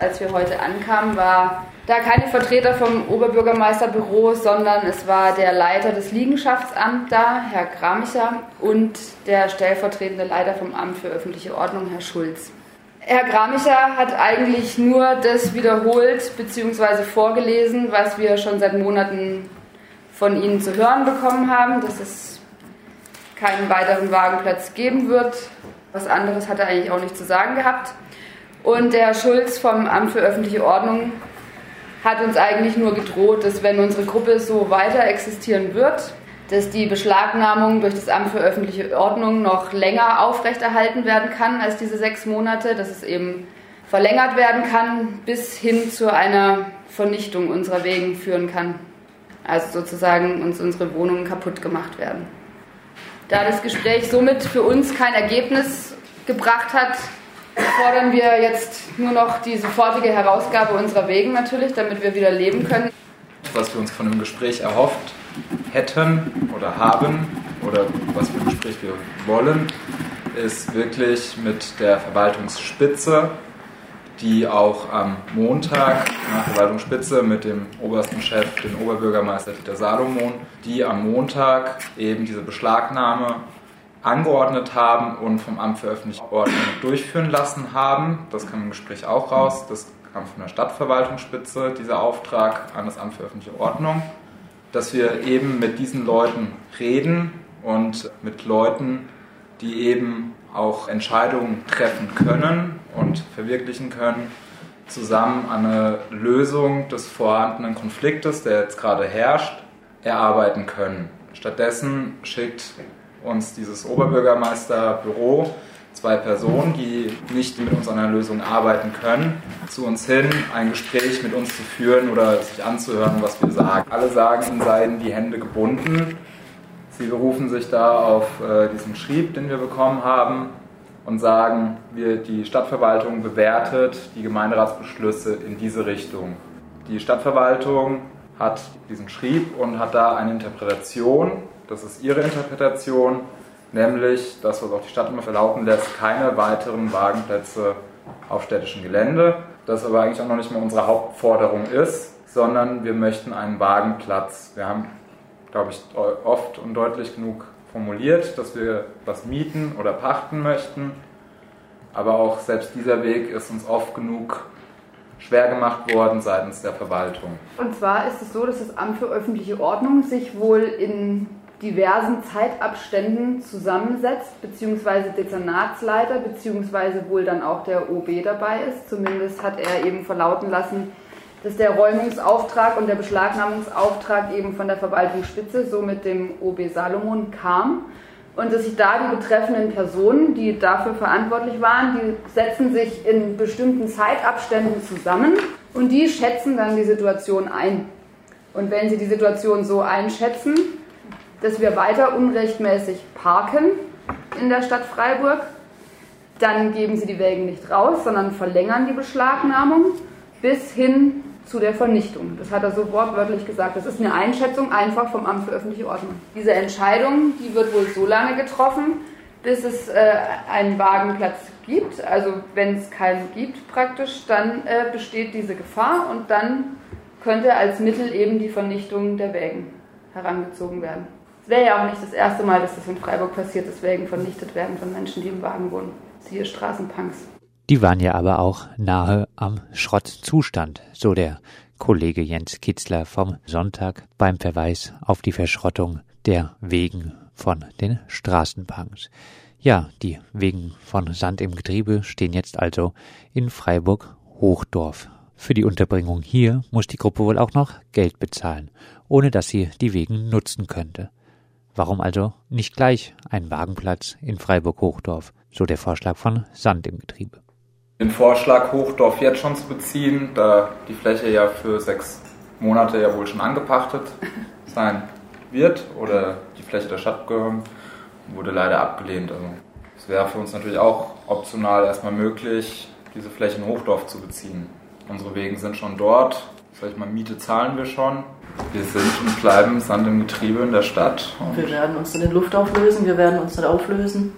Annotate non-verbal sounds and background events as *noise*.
Als wir heute ankamen, war da keine Vertreter vom Oberbürgermeisterbüro, sondern es war der Leiter des Liegenschaftsamts da, Herr Gramicher, und der stellvertretende Leiter vom Amt für öffentliche Ordnung, Herr Schulz. Herr Gramicher hat eigentlich nur das wiederholt bzw. vorgelesen, was wir schon seit Monaten von Ihnen zu hören bekommen haben, dass es keinen weiteren Wagenplatz geben wird. Was anderes hat er eigentlich auch nicht zu sagen gehabt. Und der Schulz vom Amt für öffentliche Ordnung hat uns eigentlich nur gedroht, dass wenn unsere Gruppe so weiter existieren wird, dass die Beschlagnahmung durch das Amt für öffentliche Ordnung noch länger aufrechterhalten werden kann als diese sechs Monate, dass es eben verlängert werden kann, bis hin zu einer Vernichtung unserer Wegen führen kann. Also sozusagen uns unsere Wohnungen kaputt gemacht werden. Da das Gespräch somit für uns kein Ergebnis gebracht hat, fordern wir jetzt nur noch die sofortige Herausgabe unserer Wegen natürlich, damit wir wieder leben können. Was wir uns von dem Gespräch erhofft hätten oder haben oder was für ein Gespräch wir wollen, ist wirklich mit der Verwaltungsspitze, die auch am Montag nach Verwaltungsspitze mit dem obersten Chef, dem Oberbürgermeister Dieter Salomon, die am Montag eben diese Beschlagnahme angeordnet haben und vom Amt für öffentliche Ordnung durchführen lassen haben. Das kam im Gespräch auch raus. Das kam von der Stadtverwaltungsspitze, dieser Auftrag an das Amt für öffentliche Ordnung. Dass wir eben mit diesen Leuten reden und mit Leuten, die eben auch Entscheidungen treffen können und verwirklichen können, zusammen eine Lösung des vorhandenen Konfliktes, der jetzt gerade herrscht, erarbeiten können. Stattdessen schickt uns dieses Oberbürgermeisterbüro zwei Personen, die nicht mit uns an einer Lösung arbeiten können, zu uns hin, ein Gespräch mit uns zu führen oder sich anzuhören, was wir sagen. Alle sagen, ihnen seien die Hände gebunden. Sie berufen sich da auf äh, diesen Schrieb, den wir bekommen haben und sagen, wir, die Stadtverwaltung bewertet die Gemeinderatsbeschlüsse in diese Richtung. Die Stadtverwaltung hat diesen Schrieb und hat da eine Interpretation das ist ihre Interpretation, nämlich das, was auch die Stadt immer verlauten lässt, keine weiteren Wagenplätze auf städtischem Gelände. Das aber eigentlich auch noch nicht mal unsere Hauptforderung ist, sondern wir möchten einen Wagenplatz. Wir haben, glaube ich, oft und deutlich genug formuliert, dass wir was mieten oder pachten möchten. Aber auch selbst dieser Weg ist uns oft genug schwer gemacht worden seitens der Verwaltung. Und zwar ist es so, dass das Amt für öffentliche Ordnung sich wohl in diversen Zeitabständen zusammensetzt, beziehungsweise Dezernatsleiter, beziehungsweise wohl dann auch der OB dabei ist. Zumindest hat er eben verlauten lassen, dass der Räumungsauftrag und der Beschlagnahmungsauftrag eben von der Verwaltungsspitze, so mit dem OB Salomon, kam. Und dass sich da die betreffenden Personen, die dafür verantwortlich waren, die setzen sich in bestimmten Zeitabständen zusammen und die schätzen dann die Situation ein. Und wenn sie die Situation so einschätzen, dass wir weiter unrechtmäßig parken in der Stadt Freiburg. Dann geben sie die Wägen nicht raus, sondern verlängern die Beschlagnahmung bis hin zu der Vernichtung. Das hat er so wortwörtlich gesagt. Das ist eine Einschätzung einfach vom Amt für öffentliche Ordnung. Diese Entscheidung, die wird wohl so lange getroffen, bis es äh, einen Wagenplatz gibt. Also wenn es keinen gibt praktisch, dann äh, besteht diese Gefahr und dann könnte als Mittel eben die Vernichtung der Wägen herangezogen werden. Wäre ja auch nicht das erste Mal, dass das in Freiburg passiert, dass Wägen vernichtet werden von Menschen, die im Wagen wohnen. Siehe Straßenpunks. Die waren ja aber auch nahe am Schrottzustand, so der Kollege Jens Kitzler vom Sonntag beim Verweis auf die Verschrottung der Wegen von den Straßenpunks. Ja, die Wegen von Sand im Getriebe stehen jetzt also in Freiburg Hochdorf. Für die Unterbringung hier muss die Gruppe wohl auch noch Geld bezahlen, ohne dass sie die Wegen nutzen könnte. Warum also nicht gleich ein Wagenplatz in Freiburg-Hochdorf? So der Vorschlag von Sand im Getriebe. Den Vorschlag, Hochdorf jetzt schon zu beziehen, da die Fläche ja für sechs Monate ja wohl schon angepachtet *laughs* sein wird oder die Fläche der Stadt gehören, wurde leider abgelehnt. Also es wäre für uns natürlich auch optional erstmal möglich, diese Fläche in Hochdorf zu beziehen. Unsere Wegen sind schon dort, sag ich mal, Miete zahlen wir schon. Wir sind und bleiben Sand im Getriebe in der Stadt. wir werden uns in der Luft auflösen, wir werden uns nicht auflösen.